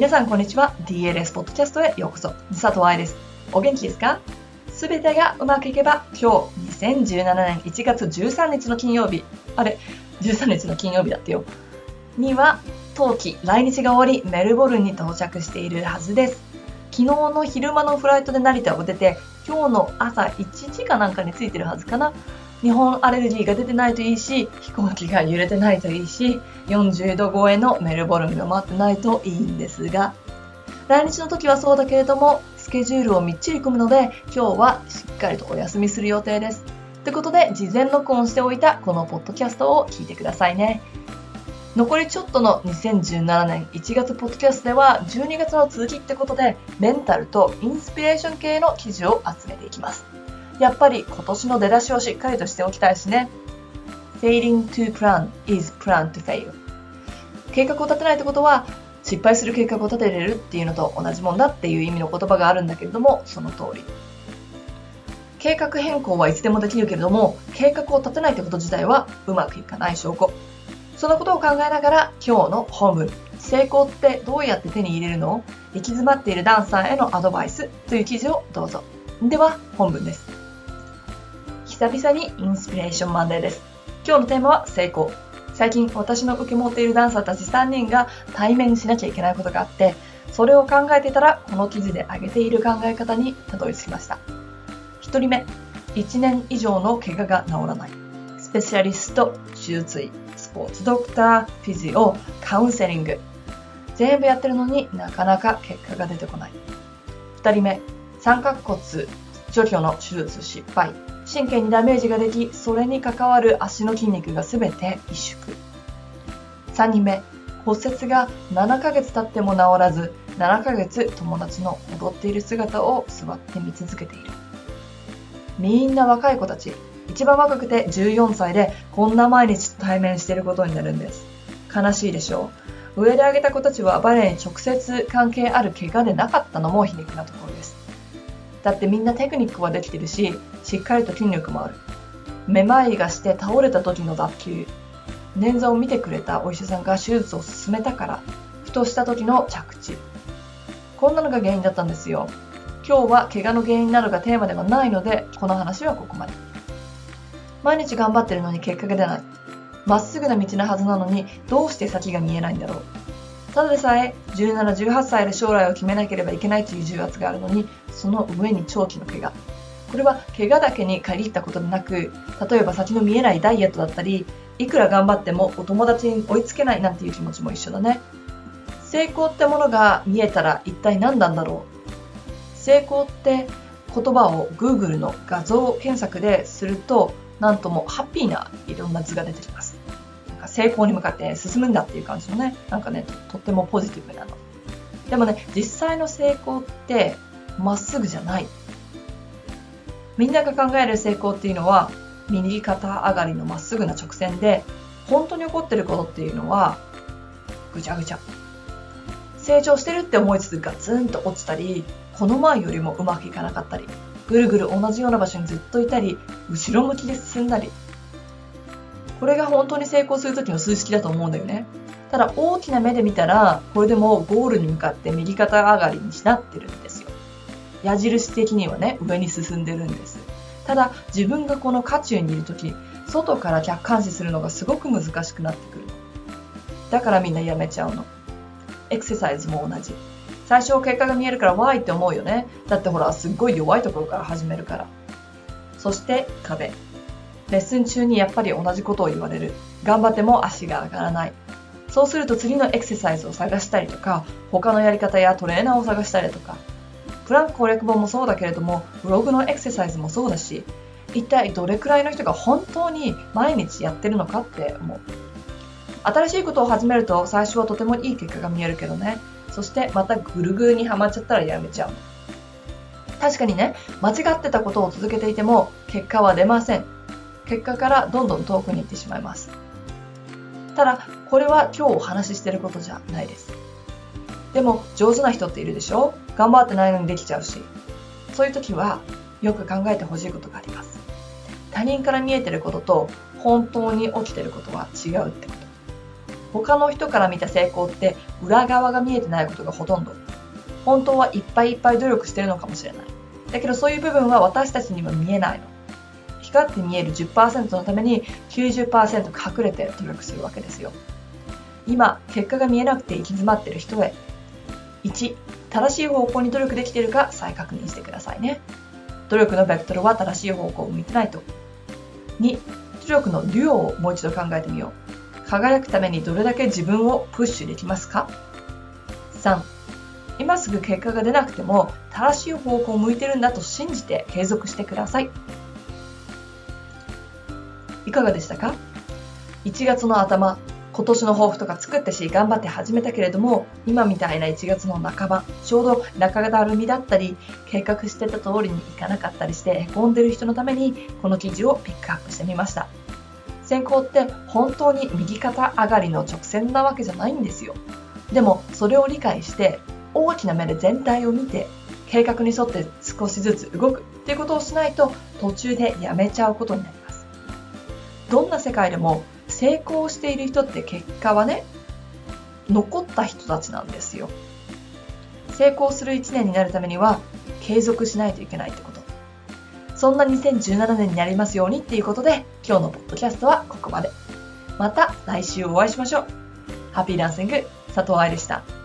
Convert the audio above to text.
皆さんこんにちは。DLS ポッドキャストへようこそ。佐藤愛です。お元気ですか？すべてがうまくいけば、今日2017年1月13日の金曜日、あれ、13日の金曜日だってよ。には、冬季来日が終わり、メルボルンに到着しているはずです。昨日の昼間のフライトで成田を出て、今日の朝1時かなんかに着いてるはずかな。日本アレルギーが出てないといいし、飛行機が揺れてないといいし、40度超えのメルボルンが待ってないといいんですが、来日の時はそうだけれども、スケジュールをみっちり組むので、今日はしっかりとお休みする予定です。ということで、事前録音しておいたこのポッドキャストを聞いてくださいね。残りちょっとの2017年1月ポッドキャストでは12月の続きってことでメンタルとインスピレーション系の記事を集めていきます。やっぱり今年の出だしをしっかりとしておきたいしね。Failing to plan is plan to fail. 計画を立てないってことは失敗する計画を立てれるっていうのと同じもんだっていう意味の言葉があるんだけれども、その通り。計画変更はいつでもできるけれども、計画を立てないってこと自体はうまくいかない証拠。そのことを考えながら今日の本文、成功ってどうやって手に入れるの？行き詰まっているダンサーへのアドバイスという記事をどうぞ。では本文です。久々にインスピレーションマンデーです。今日のテーマは成功。最近私の受け持っているダンサーたち3人が対面しなきゃいけないことがあって、それを考えていたらこの記事で挙げている考え方にたどり着きました。1人目、1年以上の怪我が治らない。スペシャリスト、手術医、スポーツドクター、フィジオ、カウンセリング。全部やってるのになかなか結果が出てこない。2人目、三角骨除去の手術失敗。神経にダメージができ、それに関わる足の筋肉が全て萎縮。3人目、骨折が7ヶ月経っても治らず、7ヶ月友達の踊っている姿を座って見続けている。みんな若い子たち、一番若くて14歳でこんな毎日対面していることになるんです。悲しいでしょう。上で挙げた子たちはバレエに直接関係ある怪我でなかったのも皮肉なところです。だってみんなテクニックはできてるし、しっかりと筋力もある。めまいがして倒れた時の脱臼。捻挫を見てくれたお医者さんが手術を進めたから、ふとした時の着地。こんなのが原因だったんですよ。今日は怪我の原因などがテーマではないので、この話はここまで。毎日頑張ってるのに結果が出ない。まっすぐな道のはずなのに、どうして先が見えないんだろう。ただでさえ17、18歳で将来を決めなければいけないという重圧があるのに、その上に長期の怪我。これは怪我だけに限ったことでなく、例えば先の見えないダイエットだったり、いくら頑張ってもお友達に追いつけないなんていう気持ちも一緒だね。成功ってものが見えたら一体何なんだろう成功って言葉を Google の画像検索ですると、なんともハッピーないろんな図が出てきます。成功に向かって進むんだっていう感じのね、なんかね、とってもポジティブなの。でもね、実際の成功ってまっすぐじゃない。みんなが考える成功っていうのは、右肩上がりのまっすぐな直線で、本当に起こってることっていうのは、ぐちゃぐちゃ。成長してるって思いつつガツンと落ちたり、この前よりもうまくいかなかったり、ぐるぐる同じような場所にずっといたり、後ろ向きで進んだり、これが本当に成功する時の数式だと思うんだよね。ただ大きな目で見たら、これでもゴールに向かって右肩上がりになってるんで。矢印的にはね、上に進んでるんです。ただ自分がこの渦中にいる時、外から客観視するのがすごく難しくなってくる。だからみんなやめちゃうの。エクササイズも同じ。最初結果が見えるからわーいって思うよね。だってほら、すっごい弱いところから始めるから。そして壁。レッスン中にやっぱり同じことを言われる。頑張っても足が上がらない。そうすると次のエクササイズを探したりとか、他のやり方やトレーナーを探したりとか、プランク攻略本もそうだけれども、ブログのエクササイズもそうだし、一体どれくらいの人が本当に毎日やってるのかって思う。新しいことを始めると最初はとてもいい結果が見えるけどね。そしてまたぐるぐるにはまっちゃったらやめちゃう。確かにね、間違ってたことを続けていても結果は出ません。結果からどんどん遠くに行ってしまいます。ただ、これは今日お話ししてることじゃないです。でも、上手な人っているでしょ？頑張ってないのにできちゃうし。そういう時は、よく考えてほしいことがあります。他人から見えてることと、本当に起きてることは違うってこと。他の人から見た成功って裏側が見えてないことがほとんど。本当はいっぱいいっぱい努力してるのかもしれない。だけどそういう部分は私たちには見えないの。光って見える10%のために90%隠れて努力するわけですよ。今、結果が見えなくて行き詰まってる人へ。1、正しい方向に努力できているか再確認してくださいね。努力のベクトルは正しい方向を向いてないと。2、努力の量をもう一度考えてみよう。輝くためにどれだけ自分をプッシュできますか ?3、今すぐ結果が出なくても正しい方向を向いてるんだと信じて継続してください。いかがでしたか ?1 月の頭、今年の抱負とか作ったし頑張って始めたけれども今みたいな1月の半ばちょうど中だるみだったり計画してた通りにいかなかったりしてへこんでる人のためにこの記事をピックアップしてみました。先行って本当に右肩上がりの直線なわけじゃないんですよ。でもそれを理解して大きな目で全体を見て計画に沿って少しずつ動くっていうことをしないと途中でやめちゃうことになります。どんな世界でも成功している人って結果はね残った人たちなんですよ。成功する1年になるためには継続しないといけないってこと。そんな2017年になりますようにっていうことで今日のポッドキャストはここまで。また来週お会いしましょう。ハッピーランシング佐藤愛でした。